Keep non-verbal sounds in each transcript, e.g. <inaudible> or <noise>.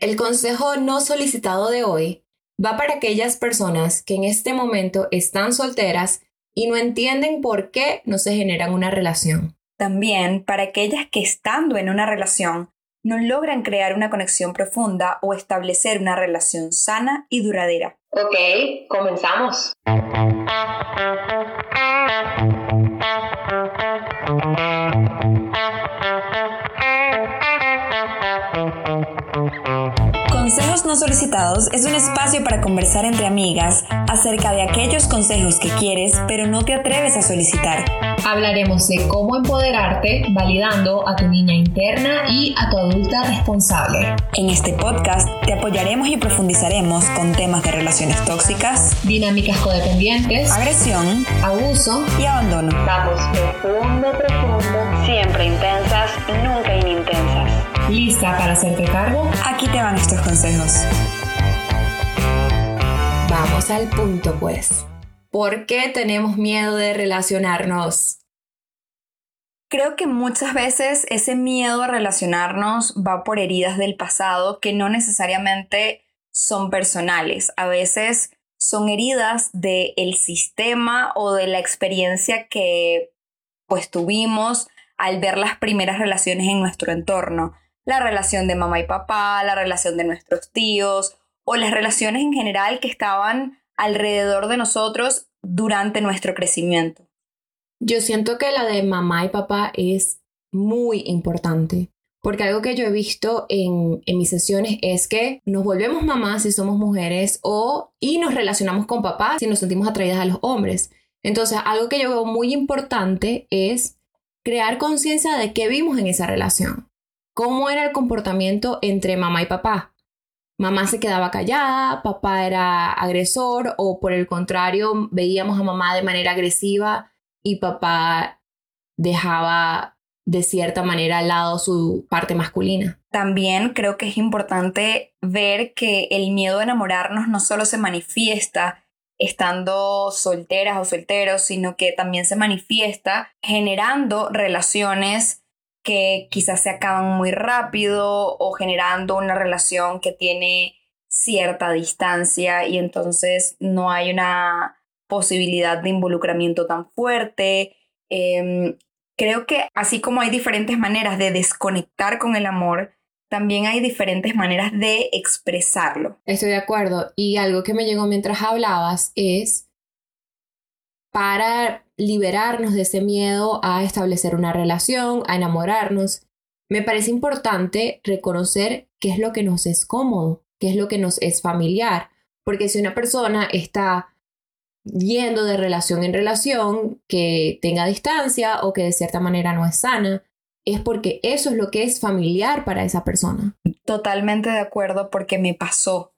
El consejo no solicitado de hoy va para aquellas personas que en este momento están solteras y no entienden por qué no se generan una relación. También para aquellas que estando en una relación no logran crear una conexión profunda o establecer una relación sana y duradera. Ok, comenzamos. Consejos no solicitados es un espacio para conversar entre amigas acerca de aquellos consejos que quieres pero no te atreves a solicitar. Hablaremos de cómo empoderarte validando a tu niña interna y a tu adulta responsable. En este podcast te apoyaremos y profundizaremos con temas de relaciones tóxicas, dinámicas codependientes, agresión, abuso y abandono. Vamos profundo, profundo, siempre intensas, nunca inintensas. ¿Lista para hacerte cargo? Aquí te van estos consejos. Vamos al punto pues. ¿Por qué tenemos miedo de relacionarnos? Creo que muchas veces ese miedo a relacionarnos va por heridas del pasado que no necesariamente son personales. A veces son heridas del sistema o de la experiencia que pues tuvimos al ver las primeras relaciones en nuestro entorno la relación de mamá y papá, la relación de nuestros tíos o las relaciones en general que estaban alrededor de nosotros durante nuestro crecimiento. Yo siento que la de mamá y papá es muy importante, porque algo que yo he visto en, mis sesiones es que nos volvemos mamás si somos mujeres o y nos relacionamos con papás si nos sentimos atraídas a los hombres. Entonces, algo que yo veo muy importante es crear conciencia de qué vimos en esa relación cómo era el comportamiento entre mamá y papá. Mamá se quedaba callada, papá era agresor o por el contrario veíamos a mamá de manera agresiva y papá dejaba de cierta manera al lado su parte masculina. También creo que es importante ver que el miedo a enamorarnos no solo se manifiesta estando solteras o solteros, sino que también se manifiesta generando relaciones que quizás se acaban muy rápido o generando una relación que tiene cierta distancia y entonces no hay una posibilidad de involucramiento tan fuerte. Em, creo que así como hay diferentes maneras de desconectar con el amor, también hay diferentes maneras de expresarlo. Estoy de acuerdo. Y algo que me llegó mientras hablabas es para liberarnos de ese miedo a establecer una relación, a enamorarnos, me parece importante reconocer qué es lo que nos es cómodo, qué es lo que nos es familiar, porque si una persona está yendo de relación en relación que tenga distancia o que de cierta manera no es sana, es porque eso es lo que es familiar para esa persona. Totalmente de acuerdo porque me pasó.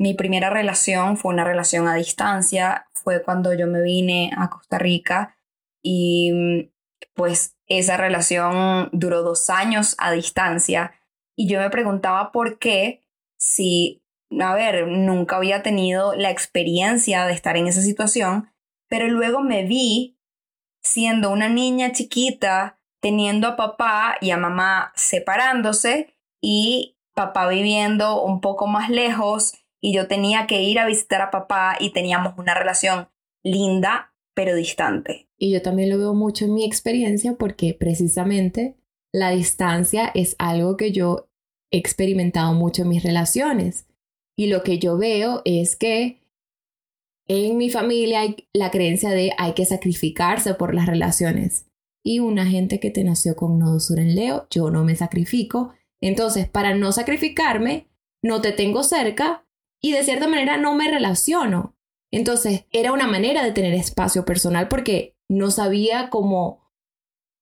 Mi primera relación fue una relación a distancia, fue cuando yo me vine a Costa Rica y mm, pues esa relación duró dos años a distancia. Y yo me preguntaba por qué si, a ver, nunca había tenido la experiencia de estar en esa situación, pero luego me vi siendo una niña chiquita, teniendo a papá y a mamá separándose y papá viviendo un poco más lejos y yo tenía que ir a visitar a papá y teníamos una relación linda pero distante. Y yo también lo veo mucho en mi experiencia porque precisamente la distancia es algo que yo he experimentado mucho en mis relaciones. Y lo que yo veo es que en mi familia hay la creencia de hay que sacrificarse por las relaciones. Y una gente que te nació con nodo sur en Leo, yo no me sacrifico. Entonces, para no sacrificarme, no te tengo cerca y de cierta manera no me relaciono. Entonces era una manera de tener espacio personal porque no sabía cómo,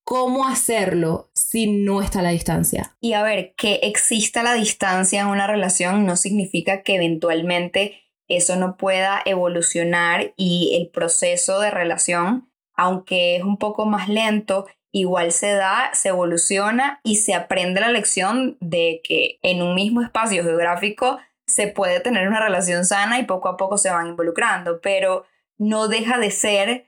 cómo hacerlo si no está la distancia. Y a ver, que exista la distancia en una relación no significa que eventualmente eso no pueda evolucionar y el proceso de relación, aunque es un poco más lento, igual se da, se evoluciona y se aprende la lección de que en un mismo espacio geográfico se puede tener una relación sana y poco a poco se van involucrando, pero no deja de ser,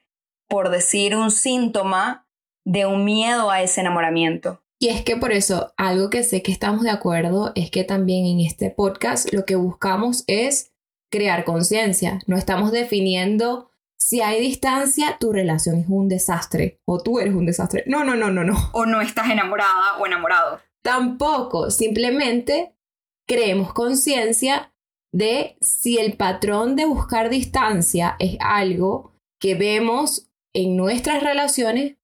por decir, un síntoma de un miedo a ese enamoramiento. Y es que por eso, algo que sé que estamos de acuerdo es que también en este podcast lo que buscamos es crear conciencia. No estamos definiendo si hay distancia, tu relación es un desastre o tú eres un desastre. No, no, no, no, no. O no estás enamorada o enamorado. Tampoco, simplemente creemos conciencia de si el patrón de buscar distancia es algo que vemos en nuestras relaciones,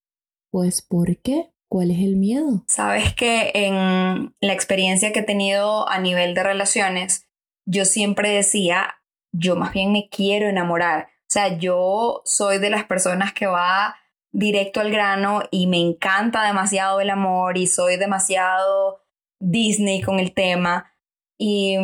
pues ¿por qué? ¿Cuál es el miedo? Sabes que en la experiencia que he tenido a nivel de relaciones, yo siempre decía, yo más bien me quiero enamorar. O sea, yo soy de las personas que va directo al grano y me encanta demasiado el amor y soy demasiado Disney con el tema. Y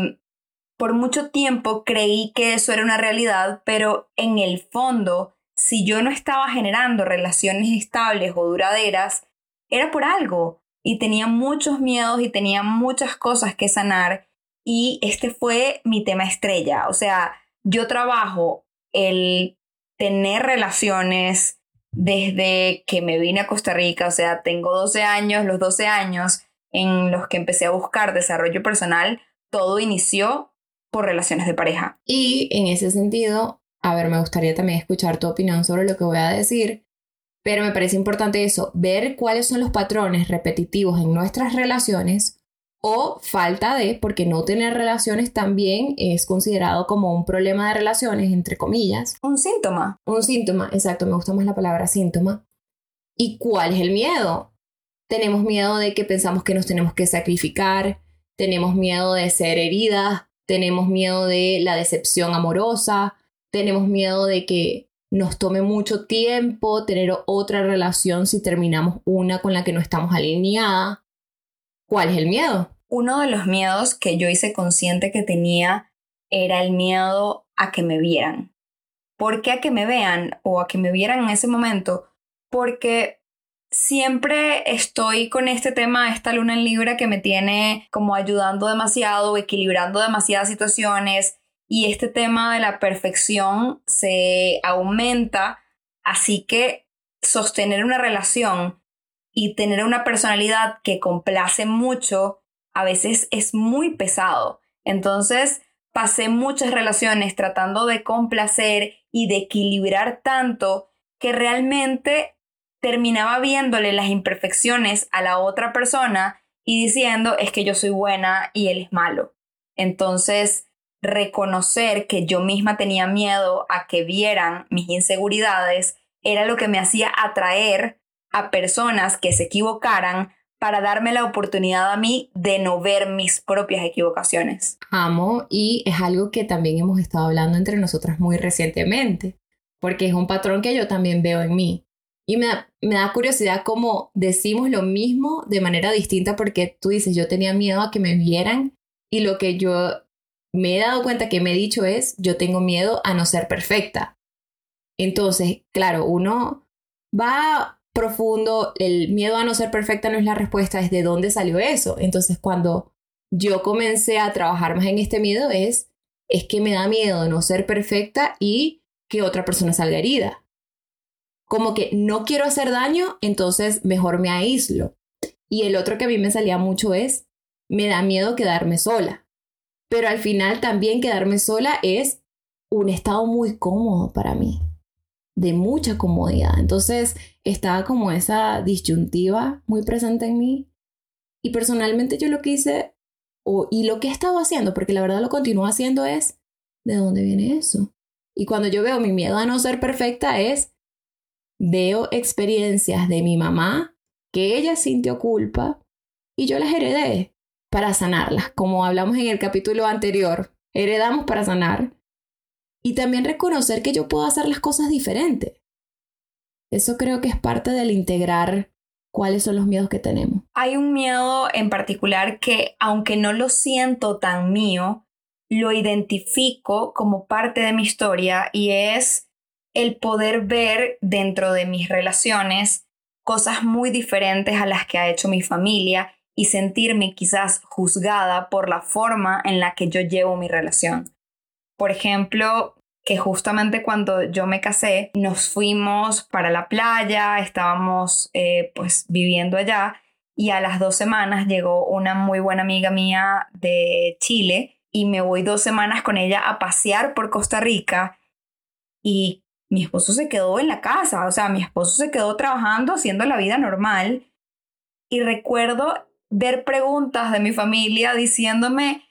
por mucho tiempo creí que eso era una realidad, pero en el fondo, si yo no estaba generando relaciones estables o duraderas, era por algo. Y tenía muchos miedos y tenía muchas cosas que sanar. Y este fue mi tema estrella. O sea, yo trabajo el tener relaciones desde que me vine a Costa Rica, o sea, tengo 12 años, los 12 años en los que empecé a buscar desarrollo personal, todo inició por relaciones de pareja. Y en ese sentido, a ver, me gustaría también escuchar tu opinión sobre lo que voy a decir, pero me parece importante eso, ver cuáles son los patrones repetitivos en nuestras relaciones o falta de, porque no tener relaciones también es considerado como un problema de relaciones, entre comillas. Un síntoma. Un síntoma, exacto, me gusta más la palabra síntoma. ¿Y cuál es el miedo? Tenemos miedo de que pensamos que nos tenemos que sacrificar, tenemos miedo de ser heridas, tenemos miedo de la decepción amorosa, tenemos miedo de que nos tome mucho tiempo tener otra relación si terminamos una con la que no estamos alineada. ¿Cuál es el miedo? Uno de los miedos que yo hice consciente que tenía era el miedo a que me vieran. ¿Por qué a que me vean o a que me vieran en ese momento? Porque siempre estoy con este tema, esta luna en Libra que me tiene como ayudando demasiado, equilibrando demasiadas situaciones y este tema de la perfección se aumenta, así que sostener una relación y tener una personalidad que complace mucho a veces es muy pesado. Entonces pasé muchas relaciones tratando de complacer y de equilibrar tanto que realmente terminaba viéndole las imperfecciones a la otra persona y diciendo es que yo soy buena y él es malo. Entonces, reconocer que yo misma tenía miedo a que vieran mis inseguridades era lo que me hacía atraer a personas que se equivocaran para darme la oportunidad a mí de no ver mis propias equivocaciones. Amo y es algo que también hemos estado hablando entre nosotras muy recientemente, porque es un patrón que yo también veo en mí. Y me da, curiosidad cómo decimos lo mismo de manera distinta porque tú dices, yo tenía miedo a que me vieran y lo que yo me he dado cuenta que me he dicho es, yo tengo miedo a no ser perfecta. Entonces, claro, uno va profundo, el miedo a no ser perfecta no es la respuesta, es de dónde salió eso. Entonces, cuando yo comencé a trabajar más en este miedo es, es que me da miedo no ser perfecta y que otra persona salga herida como que no quiero hacer daño, entonces mejor me aíslo. Y el otro que a mí me salía mucho es, me da miedo quedarme sola. Pero al final también quedarme sola es un estado muy cómodo para mí, de mucha comodidad. Entonces estaba como esa disyuntiva muy presente en mí. Y personalmente yo lo que hice, o, y lo que he estado haciendo, porque la verdad lo continúo haciendo, es, ¿de dónde viene eso? Y cuando yo veo mi miedo a no ser perfecta es, veo experiencias de mi mamá que ella sintió culpa y yo las heredé para sanarlas, como hablamos en el capítulo anterior, heredamos para sanar y también reconocer que yo puedo hacer las cosas diferentes. Eso creo que es parte del integrar cuáles son los miedos que tenemos. Hay un miedo en particular que, aunque no lo siento tan mío, lo identifico como parte de mi historia y es el poder ver dentro de mis relaciones cosas muy diferentes a las que ha hecho mi familia y sentirme quizás juzgada por la forma en la que yo llevo mi relación. Por ejemplo, que justamente cuando yo me casé nos fuimos para la playa, estábamos eh, pues viviendo allá y a las dos semanas llegó una muy buena amiga mía de Chile y me voy dos semanas con ella a pasear por Costa Rica y mi esposo se quedó en la casa, o sea, mi esposo se quedó trabajando, haciendo la vida normal y recuerdo ver preguntas de mi familia diciéndome,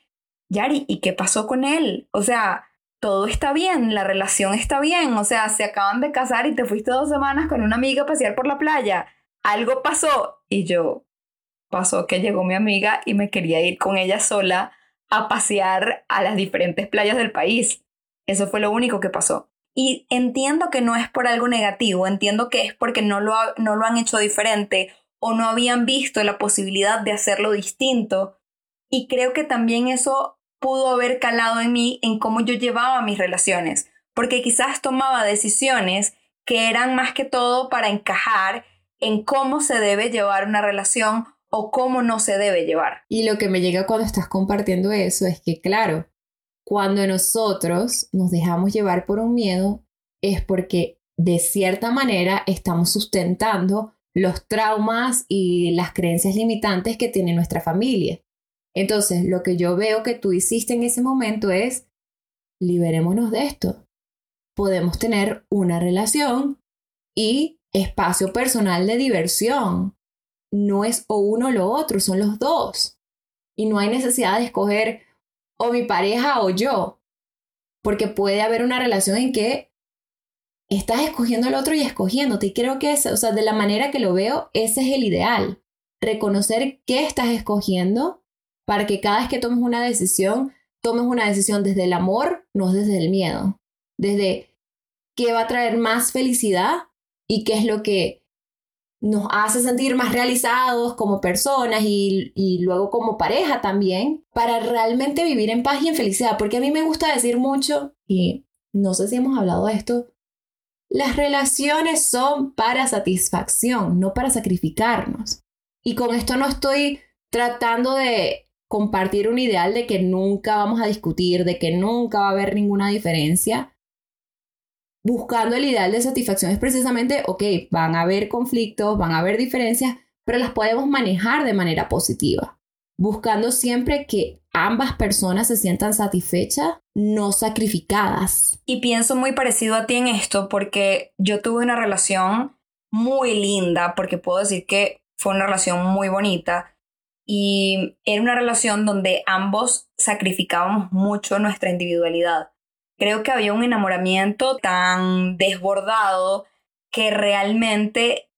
Yari, ¿y qué pasó con él? O sea, todo está bien, la relación está bien, o sea, se acaban de casar y te fuiste dos semanas con una amiga a pasear por la playa, algo pasó y yo, pasó que llegó mi amiga y me quería ir con ella sola a pasear a las diferentes playas del país. Eso fue lo único que pasó. Y entiendo que no es por algo negativo, entiendo que es porque no lo, no lo han hecho diferente o no habían visto la posibilidad de hacerlo distinto. Y creo que también eso pudo haber calado en mí en cómo yo llevaba mis relaciones, porque quizás tomaba decisiones que eran más que todo para encajar en cómo se debe llevar una relación o cómo no se debe llevar. Y lo que me llega cuando estás compartiendo eso es que, claro, cuando nosotros nos dejamos llevar por un miedo, es porque de cierta manera estamos sustentando los traumas y las creencias limitantes que tiene nuestra familia. Entonces, lo que yo veo que tú hiciste en ese momento es, liberémonos de esto. Podemos tener una relación y espacio personal de diversión no es o uno o lo otro, son los dos. Y no hay necesidad de escoger o mi pareja o yo, porque puede haber una relación en que estás escogiendo al otro y escogiéndote. Y creo que, o sea, de la manera que lo veo, ese es el ideal. Reconocer qué estás escogiendo para que cada vez que tomes una decisión, tomes una decisión desde el amor, no desde el miedo. Desde qué va a traer más felicidad y qué es lo que nos hace sentir más realizados como personas y, luego como pareja también, para realmente vivir en paz y en felicidad. Porque a mí me gusta decir mucho, y no sé si hemos hablado de esto, las relaciones son para satisfacción, no para sacrificarnos. Y con esto no estoy tratando de compartir un ideal de que nunca vamos a discutir, de que nunca va a haber ninguna diferencia, buscando el ideal de satisfacción es precisamente, ok, van a haber conflictos, van a haber diferencias, pero las podemos manejar de manera positiva, buscando siempre que ambas personas se sientan satisfechas, no sacrificadas. Y pienso muy parecido a ti en esto porque yo tuve una relación muy linda, porque puedo decir que fue una relación muy bonita y era una relación donde ambos sacrificábamos mucho nuestra individualidad creo que había un enamoramiento tan desbordado que realmente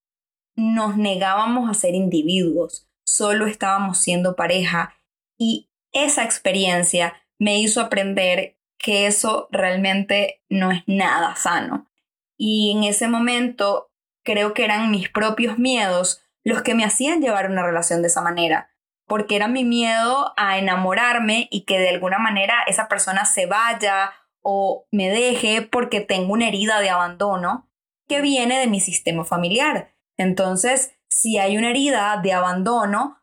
nos negábamos a ser individuos, solo estábamos siendo pareja y esa experiencia me hizo aprender que eso realmente no es nada sano. Y en ese momento creo que eran mis propios miedos los que me hacían llevar una relación de esa manera, porque era mi miedo a enamorarme y que de alguna manera esa persona se vaya o me deje porque tengo una herida de abandono que viene de mi sistema familiar. Entonces, si hay una herida de abandono,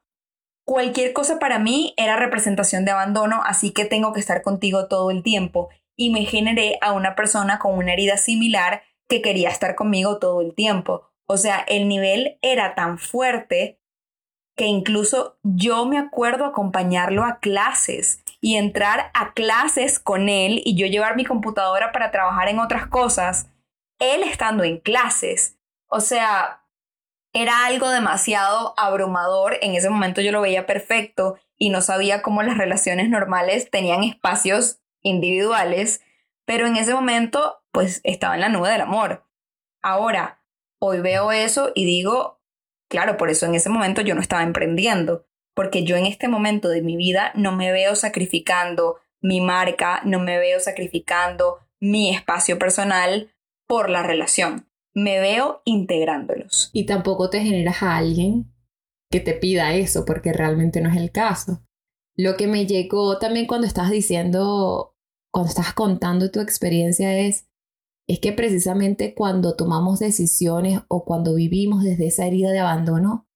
cualquier cosa para mí era representación de abandono, así que tengo que estar contigo todo el tiempo. Y me generé a una persona con una herida similar que quería estar conmigo todo el tiempo. O sea, el nivel era tan fuerte que incluso yo me acuerdo acompañarlo a clases y entrar a clases con él y yo llevar mi computadora para trabajar en otras cosas, él estando en clases. O sea, era algo demasiado abrumador. En ese momento yo lo veía perfecto y no sabía cómo las relaciones normales tenían espacios individuales, pero en ese momento pues estaba en la nube del amor. Ahora, hoy veo eso y digo, Claro, por eso en ese momento yo no estaba emprendiendo, porque yo en este momento de mi vida no me veo sacrificando mi marca, no me veo sacrificando mi espacio personal por la relación. Me veo integrándolos. Y tampoco te generas a alguien que te pida eso, porque realmente no es el caso. Lo que me llegó también cuando estás diciendo, cuando estás contando tu experiencia es, es que precisamente cuando tomamos decisiones o cuando vivimos desde esa herida de abandono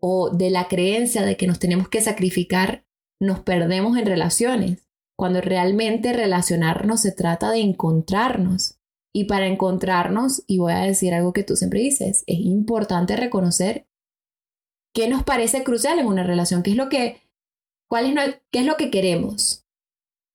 o de la creencia de que nos tenemos que sacrificar, nos perdemos en relaciones, cuando realmente relacionarnos se trata de encontrarnos. Y para encontrarnos, y voy a decir algo que tú siempre dices, es importante reconocer qué nos parece crucial en una relación, qué es lo que, cuál es, qué es lo que queremos.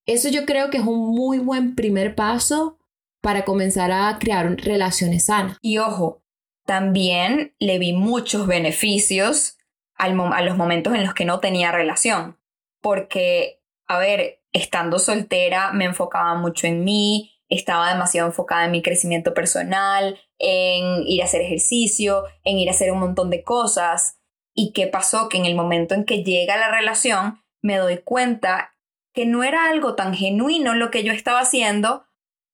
Eso yo creo que es un muy buen primer paso para comenzar a crear relaciones sanas. Y ojo, también le vi muchos beneficios al a los momentos en los que no tenía relación, porque, a ver, estando soltera me enfocaba mucho en mí, estaba demasiado enfocada en mi crecimiento personal, en ir a hacer ejercicio, en ir a hacer un montón de cosas. ¿Y qué pasó? Que en el momento en que llega la relación, me doy cuenta que no era algo tan genuino lo que yo estaba haciendo,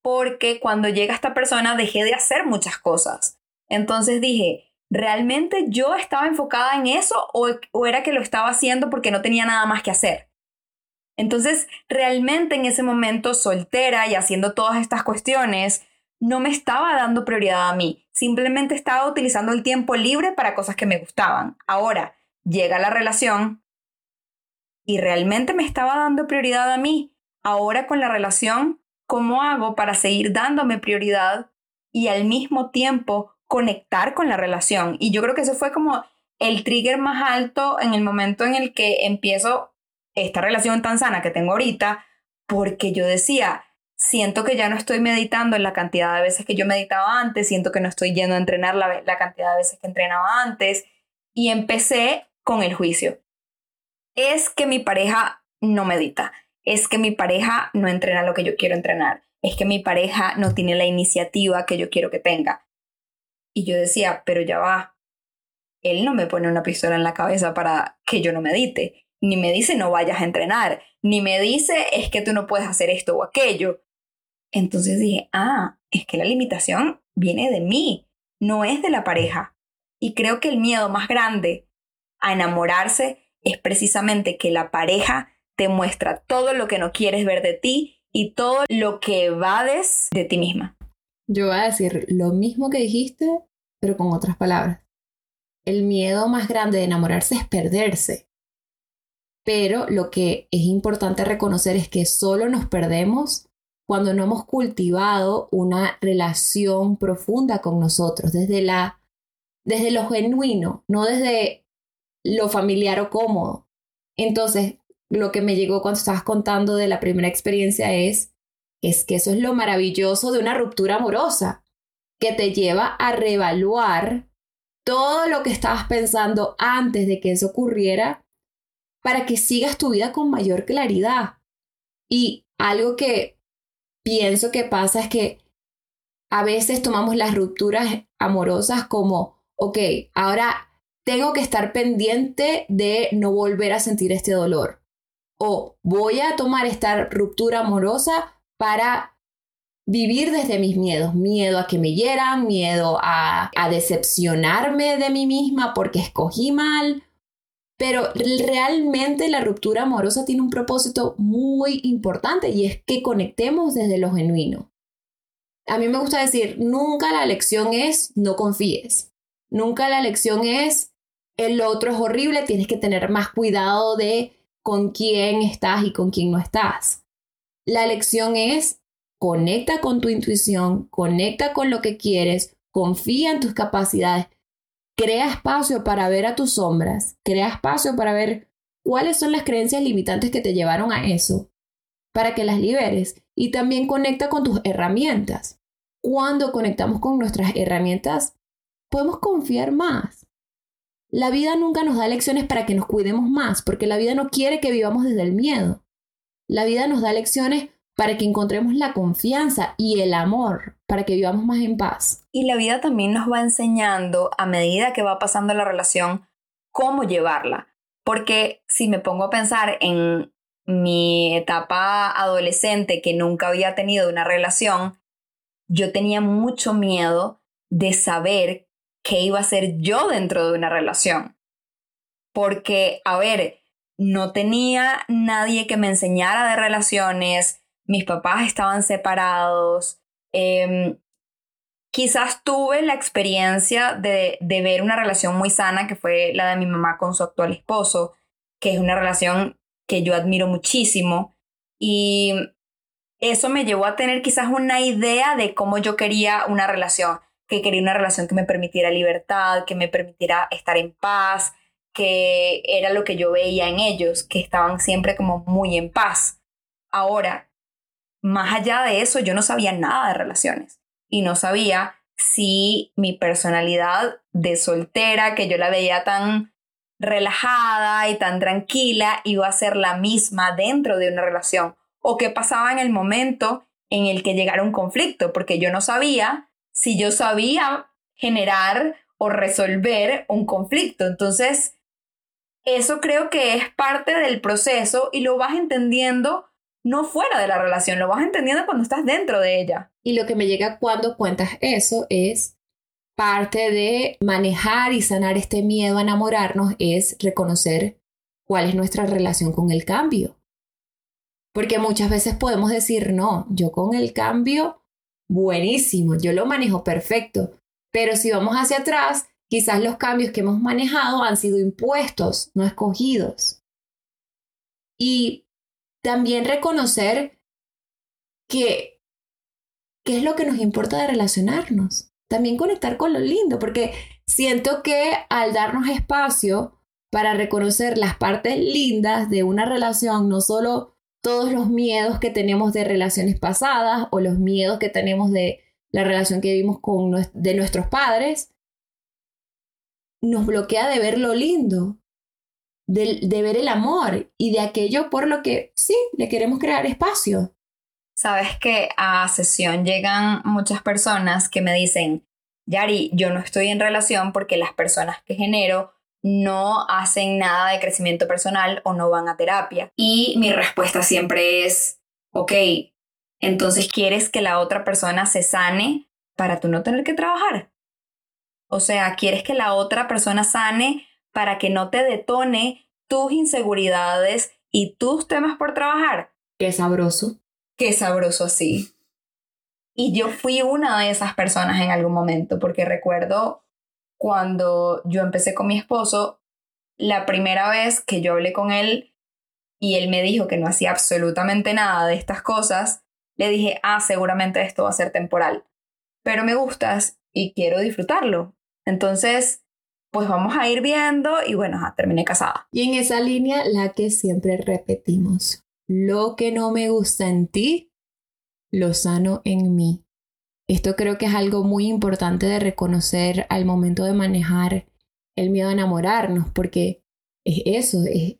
porque cuando llega esta persona dejé de hacer muchas cosas. Entonces dije, ¿realmente yo estaba enfocada en eso o, era que lo estaba haciendo porque no tenía nada más que hacer? Entonces, realmente en ese momento soltera y haciendo todas estas cuestiones, no me estaba dando prioridad a mí, simplemente estaba utilizando el tiempo libre para cosas que me gustaban. Ahora, llega la relación y realmente me estaba dando prioridad a mí. Ahora con la relación, ¿cómo hago para seguir dándome prioridad y al mismo tiempo conectar con la relación? Y yo creo que ese fue como el trigger más alto en el momento en el que empiezo esta relación tan sana que tengo ahorita, porque yo decía, siento que ya no estoy meditando en la cantidad de veces que yo meditaba antes, siento que no estoy yendo a entrenar la, la cantidad de veces que entrenaba antes, y empecé con el juicio. Es que mi pareja no medita, es que mi pareja no entrena lo que yo quiero entrenar, es que mi pareja no tiene la iniciativa que yo quiero que tenga. Y yo decía, pero ya va, él no me pone una pistola en la cabeza para que yo no medite ni me dice no vayas a entrenar, ni me dice es que tú no puedes hacer esto o aquello. Entonces dije, ah, es que la limitación viene de mí, no es de la pareja. Y creo que el miedo más grande a enamorarse es precisamente que la pareja te muestra todo lo que no quieres ver de ti y todo lo que evades de ti misma. Yo voy a decir lo mismo que dijiste, pero con otras palabras. El miedo más grande de enamorarse es perderse. Pero lo que es importante reconocer es que solo nos perdemos cuando no hemos cultivado una relación profunda con nosotros, desde, la, desde lo genuino, no desde lo familiar o cómodo. Entonces, lo que me llegó cuando estabas contando de la primera experiencia es, es que eso es lo maravilloso de una ruptura amorosa, que te lleva a reevaluar todo lo que estabas pensando antes de que eso ocurriera para que sigas tu vida con mayor claridad. Y algo que pienso que pasa es que a veces tomamos las rupturas amorosas como, ok, ahora tengo que estar pendiente de no volver a sentir este dolor. O voy a tomar esta ruptura amorosa para vivir desde mis miedos, miedo a que me hieran, miedo a, a decepcionarme de mí misma porque escogí mal, pero realmente la ruptura amorosa tiene un propósito muy importante y es que conectemos desde lo genuino. A mí me gusta decir, nunca la lección es no confíes. Nunca la lección es el otro es horrible, tienes que tener más cuidado de con quién estás y con quién no estás. La lección es conecta con tu intuición, conecta con lo que quieres, confía en tus capacidades, Crea espacio para ver a tus sombras, crea espacio para ver cuáles son las creencias limitantes que te llevaron a eso, para que las liberes y también conecta con tus herramientas. Cuando conectamos con nuestras herramientas, podemos confiar más. La vida nunca nos da lecciones para que nos cuidemos más, porque la vida no quiere que vivamos desde el miedo. La vida nos da lecciones para que encontremos la confianza y el amor, para que vivamos más en paz. Y la vida también nos va enseñando a medida que va pasando la relación cómo llevarla. Porque si me pongo a pensar en mi etapa adolescente que nunca había tenido una relación, yo tenía mucho miedo de saber qué iba a ser yo dentro de una relación. Porque, a ver, no tenía nadie que me enseñara de relaciones, mis papás estaban separados. Em, quizás tuve la experiencia de, de, ver una relación muy sana, que fue la de mi mamá con su actual esposo, que es una relación que yo admiro muchísimo. Y eso me llevó a tener quizás una idea de cómo yo quería una relación, que quería una relación que me permitiera libertad, que me permitiera estar en paz, que era lo que yo veía en ellos, que estaban siempre como muy en paz. Ahora, más allá de eso, yo no sabía nada de relaciones y no sabía si mi personalidad de soltera, que yo la veía tan relajada y tan tranquila, iba a ser la misma dentro de una relación o qué pasaba en el momento en el que llegara un conflicto, porque yo no sabía si yo sabía generar o resolver un conflicto. Entonces, eso creo que es parte del proceso y lo vas entendiendo no fuera de la relación, lo vas entendiendo cuando estás dentro de ella. Y lo que me llega cuando cuentas eso es parte de manejar y sanar este miedo a enamorarnos es reconocer cuál es nuestra relación con el cambio. Porque muchas veces podemos decir, no, yo con el cambio, buenísimo, yo lo manejo perfecto. Pero si vamos hacia atrás, quizás los cambios que hemos manejado han sido impuestos, no escogidos. Y también reconocer que qué es lo que nos importa de relacionarnos. También conectar con lo lindo, porque siento que al darnos espacio para reconocer las partes lindas de una relación, no solo todos los miedos que tenemos de relaciones pasadas o los miedos que tenemos de la relación que vivimos con de nuestros padres, nos bloquea de ver lo lindo, de, ver el amor y de aquello por lo que sí, le queremos crear espacio. Sabes que a sesión llegan muchas personas que me dicen, Yari, yo no estoy en relación porque las personas que genero no hacen nada de crecimiento personal o no van a terapia. Y mi respuesta siempre es, ok, entonces quieres que la otra persona se sane para tú no tener que trabajar. O sea, quieres que la otra persona sane para que no te detone tus inseguridades y tus temas por trabajar. Qué sabroso. Qué sabroso así. Y yo fui una de esas personas en algún momento, porque recuerdo cuando yo empecé con mi esposo, la primera vez que yo hablé con él y él me dijo que no hacía absolutamente nada de estas cosas, le dije, ah, seguramente esto va a ser temporal, pero me gustas y quiero disfrutarlo. Entonces, pues vamos a ir viendo y bueno, terminé casada. Y en esa línea, la que siempre repetimos, lo que no me gusta en ti, lo sano en mí. Esto creo que es algo muy importante de reconocer al momento de manejar el miedo a enamorarnos, porque es eso, es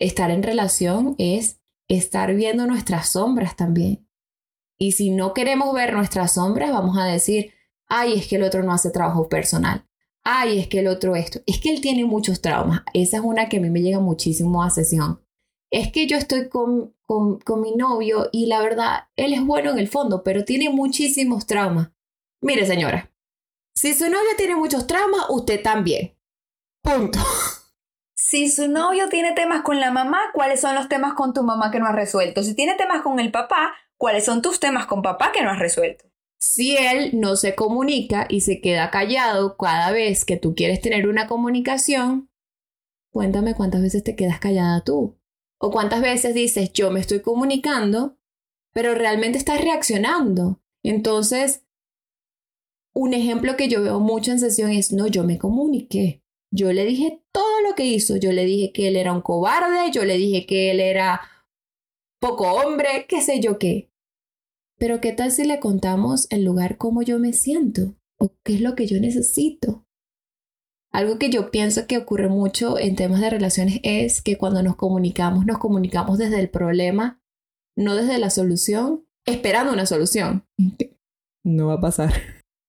estar en relación es estar viendo nuestras sombras también. Y si no queremos ver nuestras sombras, vamos a decir, ay, es que el otro no hace trabajo personal. Ay, es que el otro esto. Es que él tiene muchos traumas. Esa es una que a mí me llega muchísimo a sesión es que yo estoy con, con, mi novio y la verdad, él es bueno en el fondo, pero tiene muchísimos traumas. Mire, señora, si su novio tiene muchos traumas, usted también. Punto. <laughs> Si su novio tiene temas con la mamá, ¿cuáles son los temas con tu mamá que no has resuelto? Si tiene temas con el papá, ¿cuáles son tus temas con papá que no has resuelto? Si él no se comunica y se queda callado cada vez que tú quieres tener una comunicación, cuéntame cuántas veces te quedas callada tú. O cuántas veces dices, yo me estoy comunicando, pero realmente estás reaccionando. Entonces, un ejemplo que yo veo mucho en sesión es, no, yo me comuniqué. Yo le dije todo lo que hizo. Yo le dije que él era un cobarde, yo le dije que él era poco hombre, qué sé yo qué. Pero ¿qué tal si le contamos el lugar cómo yo me siento? ¿O qué es lo que yo necesito? Algo que yo pienso que ocurre mucho en temas de relaciones es que cuando nos comunicamos, nos comunicamos desde el problema, no desde la solución, esperando una solución. No va a pasar.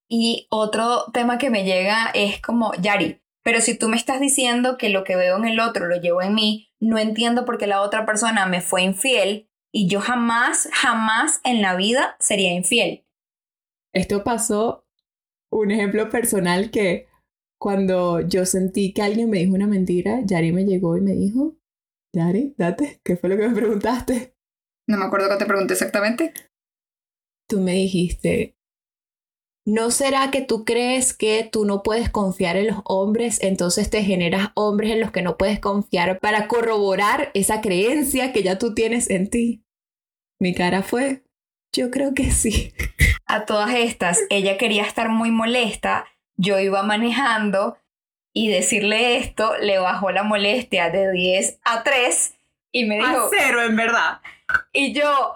Y otro tema que me llega es como, Yari, pero si tú me estás diciendo que lo que veo en el otro lo llevo en mí, no entiendo por qué la otra persona me fue infiel y yo jamás, jamás en la vida sería infiel. Esto pasó, un ejemplo personal que cuando yo sentí que alguien me dijo una mentira, Yari me llegó y me dijo, Yari, date, ¿qué fue lo que me preguntaste? No me acuerdo qué te pregunté exactamente. Tú me dijiste, ¿no será que tú crees que tú no puedes confiar en los hombres, entonces te generas hombres en los que no puedes confiar para corroborar esa creencia que ya tú tienes en ti? Mi cara fue, yo creo que sí. <laughs> A todas estas, ella quería estar muy molesta yo iba manejando Y decirle esto le bajó la molestia de 10 a 3 y me dijo... A cero, en verdad. Y yo,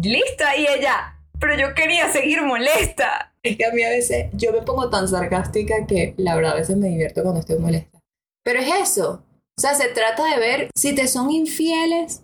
lista, y ella, pero yo quería seguir molesta. Es que a mí a veces, yo me pongo tan sarcástica que la verdad a veces me divierto cuando estoy molesta. Pero es eso. O sea, se trata de ver si te son infieles,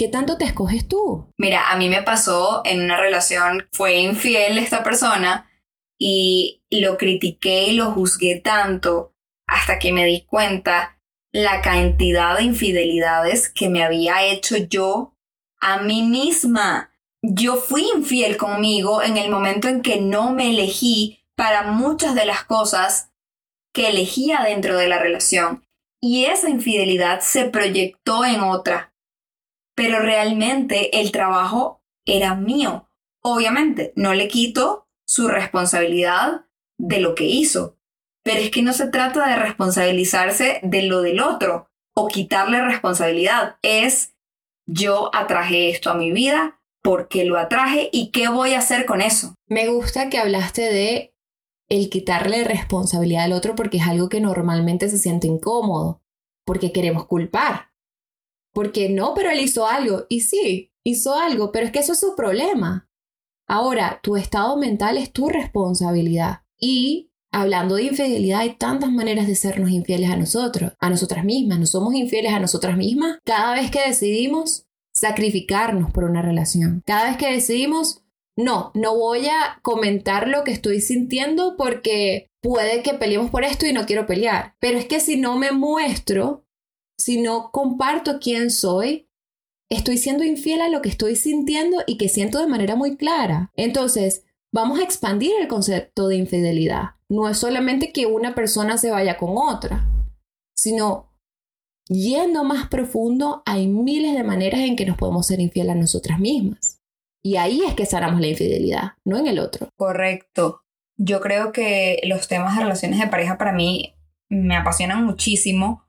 ¿qué tanto te escoges tú? Mira, a mí me pasó en una relación, fue infiel esta persona y lo critiqué y lo juzgué tanto hasta que me di cuenta la cantidad de infidelidades que me había hecho yo a mí misma. Yo fui infiel conmigo en el momento en que no me elegí para muchas de las cosas que elegía dentro de la relación. Y esa infidelidad se proyectó en otra. Pero realmente el trabajo era mío. Obviamente, no le quito su responsabilidad de lo que hizo. Pero es que no se trata de responsabilizarse de lo del otro o quitarle responsabilidad. Es yo atraje esto a mi vida, por qué lo atraje y qué voy a hacer con eso. Me gusta que hablaste de el quitarle responsabilidad al otro porque es algo que normalmente se siente incómodo, porque queremos culpar. Porque no, pero él hizo algo. Y sí, hizo algo, pero es que eso es su problema. Ahora, tu estado mental es tu responsabilidad. Y hablando de infidelidad, hay tantas maneras de sernos infieles a nosotros, a nosotras mismas. No somos infieles a nosotras mismas cada vez que decidimos sacrificarnos por una relación. Cada vez que decidimos, no, no voy a comentar lo que estoy sintiendo porque puede que peleemos por esto y no quiero pelear. Pero es que si no me muestro, si no comparto quién soy, estoy siendo infiel a lo que estoy sintiendo y que siento de manera muy clara. Entonces, vamos a expandir el concepto de infidelidad. No es solamente que una persona se vaya con otra, sino yendo más profundo, hay miles de maneras en que nos podemos ser infiel a nosotras mismas. Y ahí es que sanamos la infidelidad, no en el otro. Correcto. Yo creo que los temas de relaciones de pareja para mí me apasionan muchísimo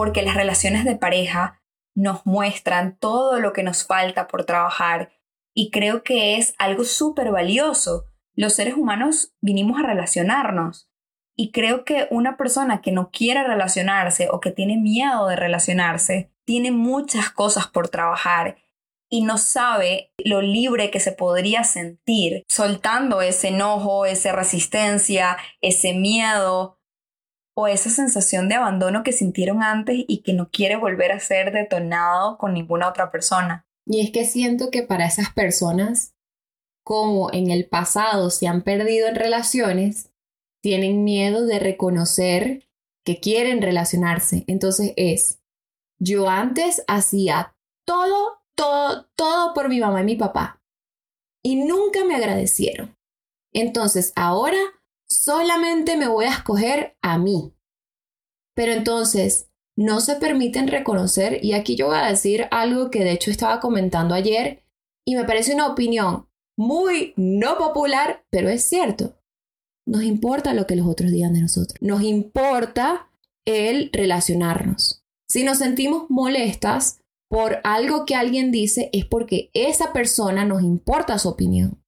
porque las relaciones de pareja nos muestran todo lo que nos falta por trabajar y creo que es algo súper valioso. Los seres humanos vinimos a relacionarnos y creo que una persona que no quiere relacionarse o que tiene miedo de relacionarse tiene muchas cosas por trabajar y no sabe lo libre que se podría sentir soltando ese enojo, esa resistencia, ese miedo, o esa sensación de abandono que sintieron antes y que no quiere volver a ser detonado con ninguna otra persona. Y es que siento que para esas personas, como en el pasado se han perdido en relaciones, tienen miedo de reconocer que quieren relacionarse. Entonces es, yo antes hacía todo, todo, todo por mi mamá y mi papá y nunca me agradecieron. Entonces ahora solamente me voy a escoger a mí. Pero entonces, no se permiten reconocer, y aquí yo voy a decir algo que de hecho estaba comentando ayer, y me parece una opinión muy no popular, pero es cierto. Nos importa lo que los otros digan de nosotros. Nos importa el relacionarnos. Si nos sentimos molestas por algo que alguien dice, es porque esa persona nos importa su opinión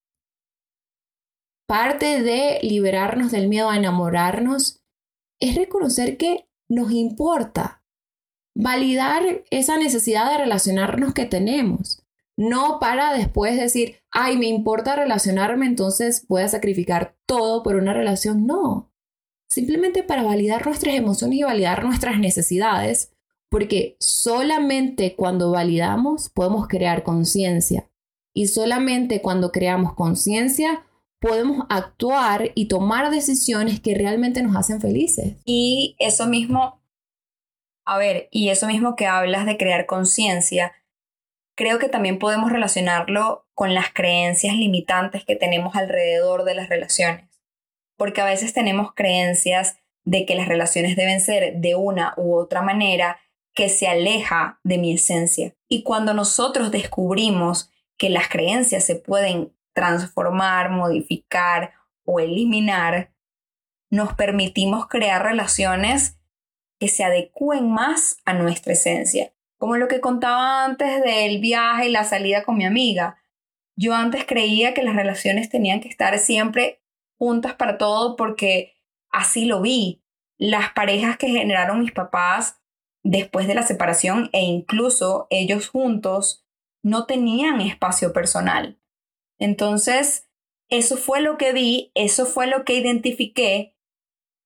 parte de liberarnos del miedo a enamorarnos es reconocer que nos importa, validar esa necesidad de relacionarnos que tenemos, no para después decir, ay, me importa relacionarme, entonces voy a sacrificar todo por una relación, no, simplemente para validar nuestras emociones y validar nuestras necesidades, porque solamente cuando validamos podemos crear conciencia. Y solamente cuando creamos conciencia podemos actuar y tomar decisiones que realmente nos hacen felices. Y eso mismo, a ver, y eso mismo que hablas de crear conciencia, creo que también podemos relacionarlo con las creencias limitantes que tenemos alrededor de las relaciones. Porque a veces tenemos creencias de que las relaciones deben ser de una u otra manera que se aleja de mi esencia. Y cuando nosotros descubrimos que las creencias se pueden transformar, modificar o eliminar, nos permitimos crear relaciones que se adecúen más a nuestra esencia. Como lo que contaba antes del viaje y la salida con mi amiga. Yo antes creía que las relaciones tenían que estar siempre juntas para todo porque así lo vi. las parejas que generaron mis papás después de la separación e incluso ellos juntos no tenían espacio personal. Entonces, eso fue lo que vi, eso fue lo que identifiqué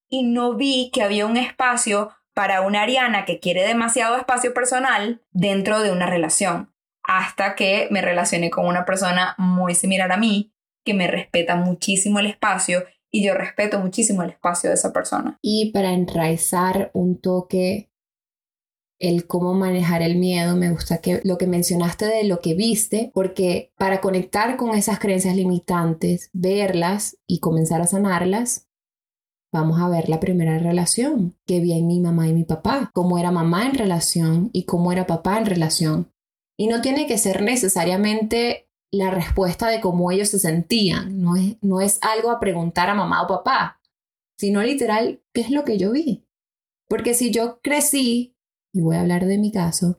y no vi que había un espacio para una Ariana que quiere demasiado espacio personal dentro de una relación. Hasta que me relacioné con una persona muy similar a mí, que me respeta muchísimo el espacio y yo respeto muchísimo el espacio de esa persona. Y para enraizar un toque el cómo manejar el miedo, me gusta que lo que mencionaste de lo que viste, porque para conectar con esas creencias limitantes, verlas y comenzar a sanarlas, vamos a ver la primera relación que vi en mi mamá y mi papá, cómo era mamá en relación y cómo era papá en relación. Y no tiene que ser necesariamente la respuesta de cómo ellos se sentían, no es, no es algo a preguntar a mamá o papá, sino literal, ¿qué es lo que yo vi? Porque si yo crecí y voy a hablar de mi caso,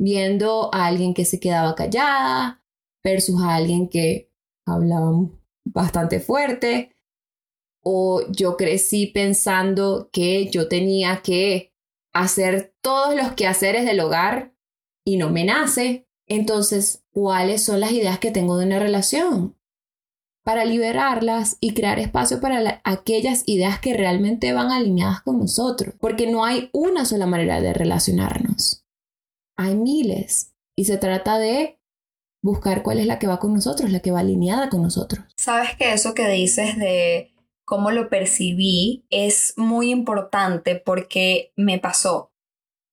viendo a alguien que se quedaba callada versus a alguien que hablaba bastante fuerte, o yo crecí pensando que yo tenía que hacer todos los quehaceres del hogar y no me nace. Entonces, ¿cuáles son las ideas que tengo de una relación? Para liberarlas y crear espacio para aquellas ideas que realmente van alineadas con nosotros, porque no hay una sola manera de relacionarnos. Hay miles y se trata de buscar cuál es la que va con nosotros, la que va alineada con nosotros. Sabes que eso que dices de cómo lo percibí es muy importante porque me pasó.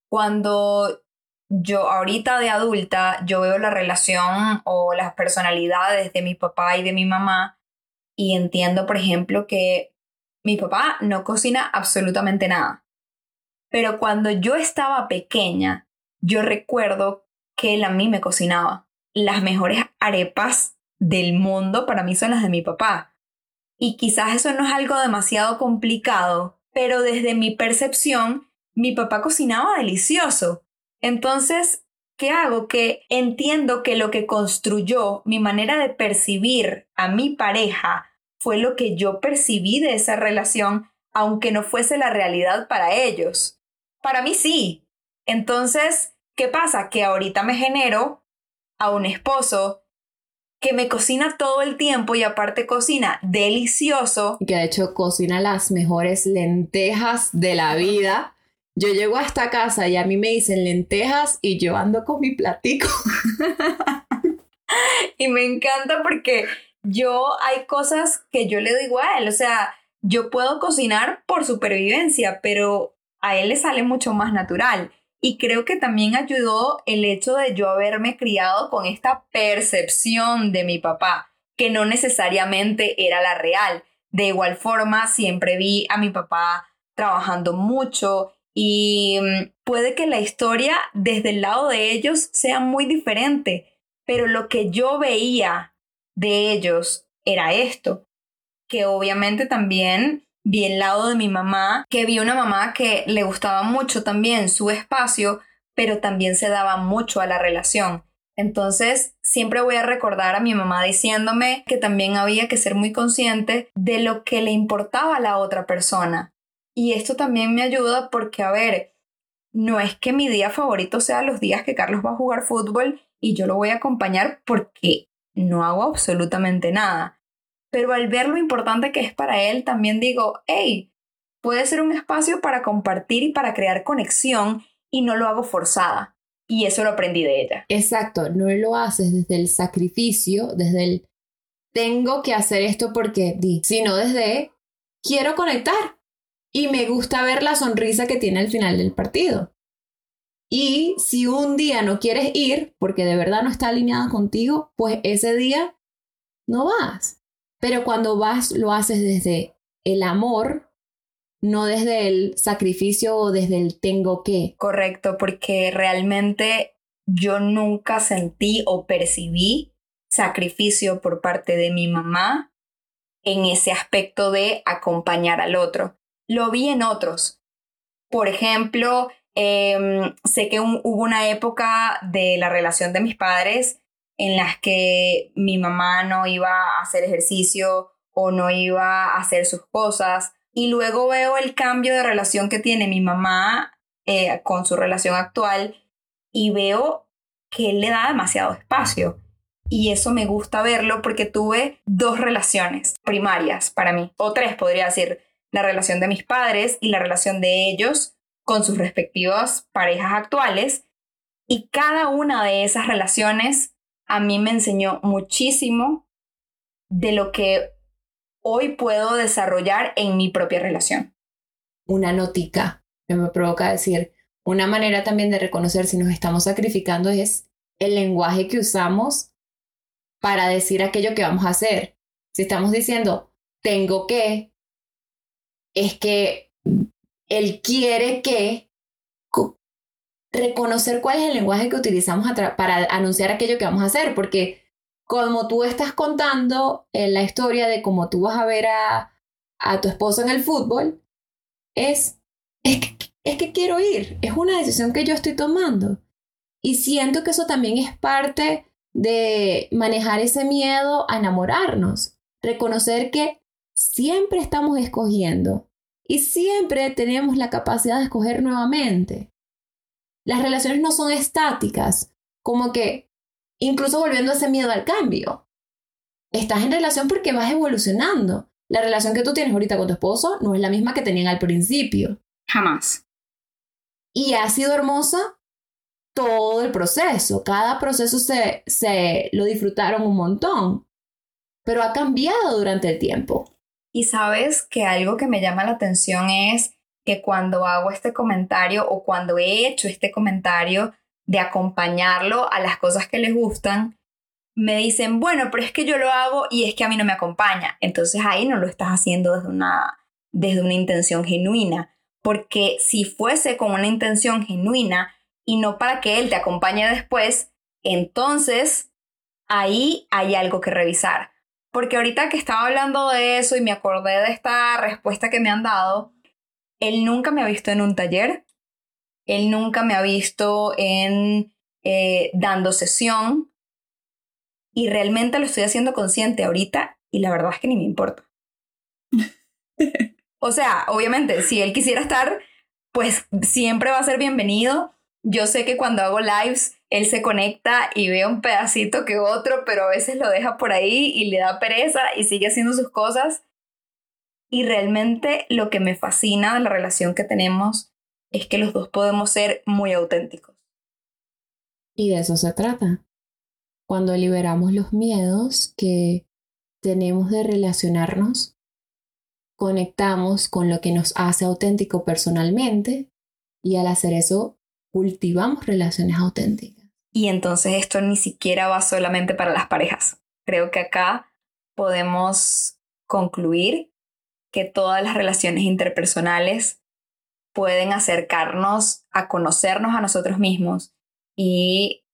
Cuando yo ahorita de adulta, yo veo la relación o las personalidades de mi papá y de mi mamá y entiendo, por ejemplo, que mi papá no cocina absolutamente nada. Pero cuando yo estaba pequeña, yo recuerdo que él a mí me cocinaba. Las mejores arepas del mundo para mí son las de mi papá. Y quizás eso no es algo demasiado complicado, pero desde mi percepción, mi papá cocinaba delicioso. Entonces, ¿qué hago? Que entiendo que lo que construyó mi manera de percibir a mi pareja fue lo que yo percibí de esa relación, aunque no fuese la realidad para ellos. Para mí sí. Entonces, ¿qué pasa? Que ahorita me genero a un esposo que me cocina todo el tiempo y aparte cocina delicioso. Que de hecho cocina las mejores lentejas de la vida. Yo llego a esta casa y a mí me dicen lentejas y yo ando con mi platico. <laughs> y me encanta porque yo hay cosas que yo le digo a él, o sea, yo puedo cocinar por supervivencia, pero a él le sale mucho más natural. Y creo que también ayudó el hecho de yo haberme criado con esta percepción de mi papá, que no necesariamente era la real. De igual forma, siempre vi a mi papá trabajando mucho y mm, puede que la historia desde el lado de ellos sea muy diferente, pero lo que yo veía de ellos era esto, que obviamente también vi el lado de mi mamá, que vi una mamá que le gustaba mucho también su espacio, pero también se daba mucho a la relación. Entonces, siempre voy a recordar a mi mamá diciéndome que también había que ser muy consciente de lo que le importaba a la otra persona, y esto también me ayuda porque, a ver, no es que mi día favorito sea los días que Carlos va a jugar fútbol y yo lo voy a acompañar porque no hago absolutamente nada. Pero al ver lo importante que es para él, también digo, hey, puede ser un espacio para compartir y para crear conexión y no lo hago forzada. Y eso lo aprendí de ella. Exacto, no lo haces desde el sacrificio, desde el tengo que hacer esto porque di, sino desde quiero conectar, y me gusta ver la sonrisa que tiene al final del partido. Y si un día no quieres ir porque de verdad no está alineado contigo, pues ese día no vas. Pero cuando vas lo haces desde el amor, no desde el sacrificio o desde el tengo que. Correcto, porque realmente yo nunca sentí o percibí sacrificio por parte de mi mamá en ese aspecto de acompañar al otro lo vi en otros. Por ejemplo, em, sé que hubo una época de la relación de mis padres en las que mi mamá no iba a hacer ejercicio o no iba a hacer sus cosas Y luego veo el cambio de relación que tiene mi mamá eh, con su relación actual y veo que él le da demasiado espacio. Y eso me gusta verlo porque tuve dos relaciones primarias para mí, o tres podría decir, la relación de mis padres y la relación de ellos con sus respectivas parejas actuales. Y cada una de esas relaciones a mí me enseñó muchísimo de lo que hoy puedo desarrollar en mi propia relación. Una notica que me provoca decir, una manera también de reconocer si nos estamos sacrificando es el lenguaje que usamos para decir aquello que vamos a hacer. Si estamos diciendo, tengo que, es que él quiere que reconocer cuál es el lenguaje que utilizamos para anunciar aquello que vamos a hacer, porque como tú estás contando en eh, la historia de cómo tú vas a ver a, tu esposo en el fútbol, es, es, es que quiero ir, es una decisión que yo estoy tomando. Y siento que eso también es parte de manejar ese miedo a enamorarnos, reconocer que siempre estamos escogiendo y siempre tenemos la capacidad de escoger nuevamente. Las relaciones no son estáticas, como que incluso volviendo a ese miedo al cambio. Estás en relación porque vas evolucionando. La relación que tú tienes ahorita con tu esposo no es la misma que tenían al principio. Jamás. Y ha sido hermosa todo el proceso. Cada proceso se, se lo disfrutaron un montón. Pero ha cambiado durante el tiempo. Y sabes que algo que me llama la atención es que cuando hago este comentario o cuando he hecho este comentario, de acompañarlo a las cosas que les gustan, me dicen, bueno, pero es que yo lo hago y es que a mí no me acompaña. Entonces ahí no lo estás haciendo desde una, desde una intención genuina, porque si fuese con una intención genuina y no para que él te acompañe después, entonces ahí hay algo que revisar. Porque ahorita que estaba hablando de eso y me acordé de esta respuesta que me han dado, él nunca me ha visto en un taller, él nunca me ha visto en eh, dando sesión y realmente lo estoy haciendo consciente ahorita y la verdad es que ni me importa. <laughs> o sea, obviamente, si él quisiera estar, pues siempre va a ser bienvenido. Yo sé que cuando hago lives, él se conecta y ve un pedacito que otro, pero a veces lo deja por ahí y le da pereza y sigue haciendo sus cosas. Y realmente lo que me fascina de la relación que tenemos es que los dos podemos ser muy auténticos. Y de eso se trata. Cuando liberamos los miedos que tenemos de relacionarnos, conectamos con lo que nos hace auténtico personalmente y al hacer eso cultivamos relaciones auténticas. Y entonces esto ni siquiera va solamente para las parejas. Creo que acá podemos concluir que todas las relaciones interpersonales pueden acercarnos a conocernos a nosotros mismos y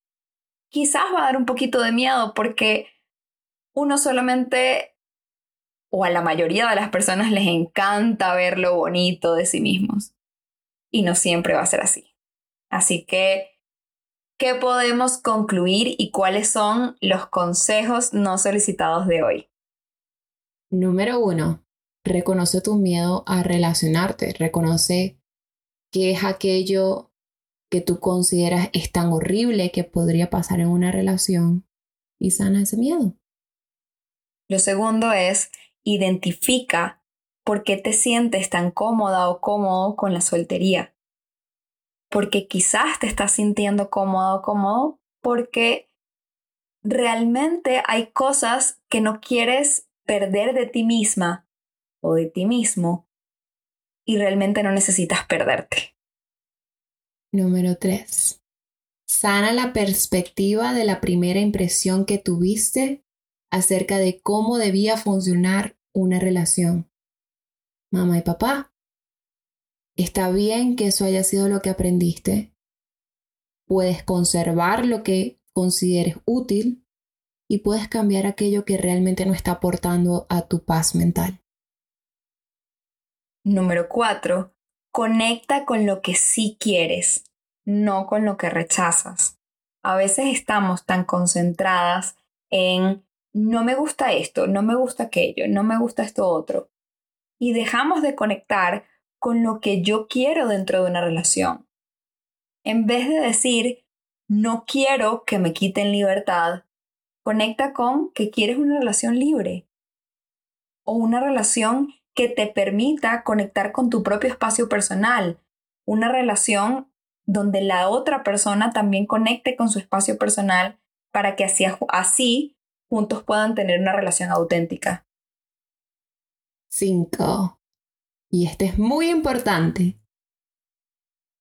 quizás va a dar un poquito de miedo porque uno solamente o a la mayoría de las personas les encanta ver lo bonito de sí mismos y no siempre va a ser así. Así que, ¿qué podemos concluir y cuáles son los consejos no solicitados de hoy? Número uno, reconoce tu miedo a relacionarte, reconoce qué es aquello que tú consideras es tan horrible que podría pasar en una relación y sana ese miedo. Lo segundo es identifica por qué te sientes tan cómoda o cómodo con la soltería. Porque quizás te estás sintiendo cómodo cómodo porque realmente hay cosas que no quieres perder de ti misma o de ti mismo y realmente no necesitas perderte. Número 3. Sana la perspectiva de la primera impresión que tuviste acerca de cómo debía funcionar una relación. Mamá y papá, está bien que eso haya sido lo que aprendiste. Puedes conservar lo que consideres útil y puedes cambiar aquello que realmente no está aportando a tu paz mental. Número cuatro, conecta con lo que sí quieres, no con lo que rechazas. A veces estamos tan concentradas en no me gusta esto, no me gusta aquello, no me gusta esto otro. y dejamos de conectar con lo que yo quiero dentro de una relación. En vez de decir, no quiero que me quiten libertad, conecta con que quieres una relación libre o una relación que te permita conectar con tu propio espacio personal, una relación donde la otra persona también conecte con su espacio personal para que así, así juntos puedan tener una relación auténtica. 5. Y este es muy importante.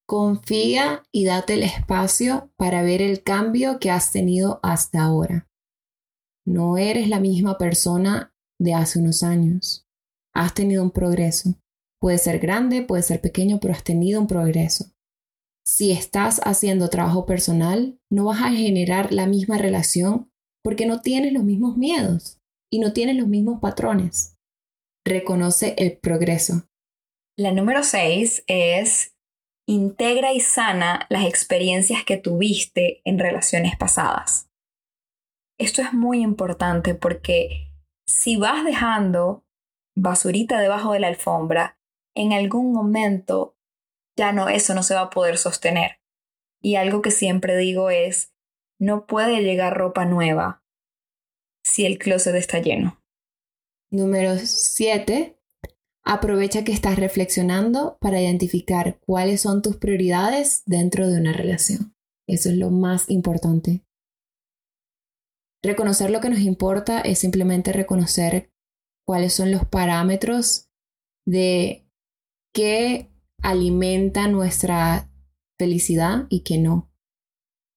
Confía y date el espacio para ver el cambio que has tenido hasta ahora. No eres la misma persona de hace unos años. Has tenido un progreso. Puede ser grande, puede ser pequeño, pero has tenido un progreso. Si estás haciendo trabajo personal, no vas a generar la misma relación porque no tienes los mismos miedos y no tienes los mismos patrones. Reconoce el progreso. La número 6 es integra y sana las experiencias que tuviste en relaciones pasadas. Esto es muy importante porque si vas dejando basurita debajo de la alfombra, en algún momento ya no, eso no se va a poder sostener. Y algo que siempre digo es, no puede llegar ropa nueva si el closet está lleno. Número 7. Aprovecha que estás reflexionando para identificar cuáles son tus prioridades dentro de una relación. Eso es lo más importante. Reconocer lo que nos importa es simplemente reconocer cuáles son los parámetros de qué alimenta nuestra felicidad y qué no.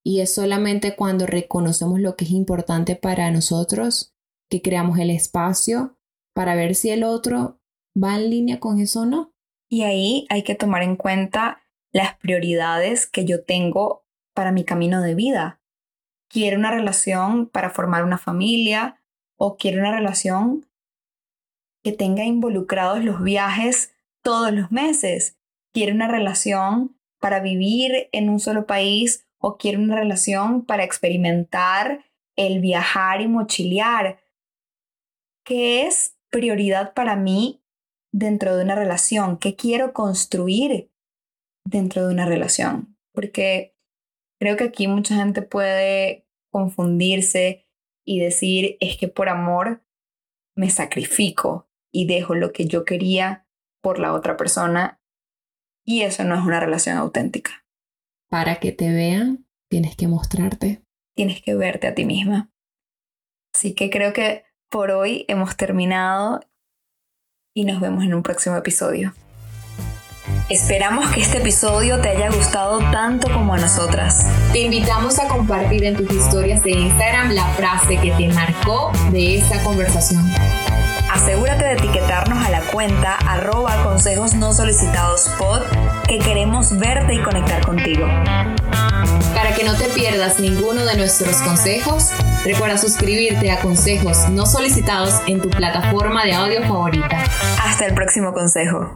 Y es solamente cuando reconocemos lo que es importante para nosotros que creamos el espacio para ver si el otro va en línea con eso o no. Y ahí hay que tomar en cuenta las prioridades que yo tengo para mi camino de vida. Quiero una relación para formar una familia o quiero una relación que tenga involucrados los viajes todos los meses. Quiero una relación para vivir en un solo país o quiero una relación para experimentar el viajar y mochilear. ¿Qué es prioridad para mí dentro de una relación, qué quiero construir dentro de una relación. Porque creo que aquí mucha gente puede confundirse y decir, es que por amor me sacrifico y dejo lo que yo quería por la otra persona y eso no es una relación auténtica. Para que te vean, tienes que mostrarte. Tienes que verte a ti misma. Así que creo que por hoy hemos terminado y nos vemos en un próximo episodio. Esperamos que este episodio te haya gustado tanto como a nosotras. Te invitamos a compartir en tus historias de Instagram la frase que te marcó de esta conversación. Asegúrate de etiquetarnos a la cuenta arroba consejos no solicitados pod que queremos verte y conectar contigo. Para que no te pierdas ninguno de nuestros consejos, recuerda suscribirte a consejos no solicitados en tu plataforma de audio favorita. Hasta el próximo consejo.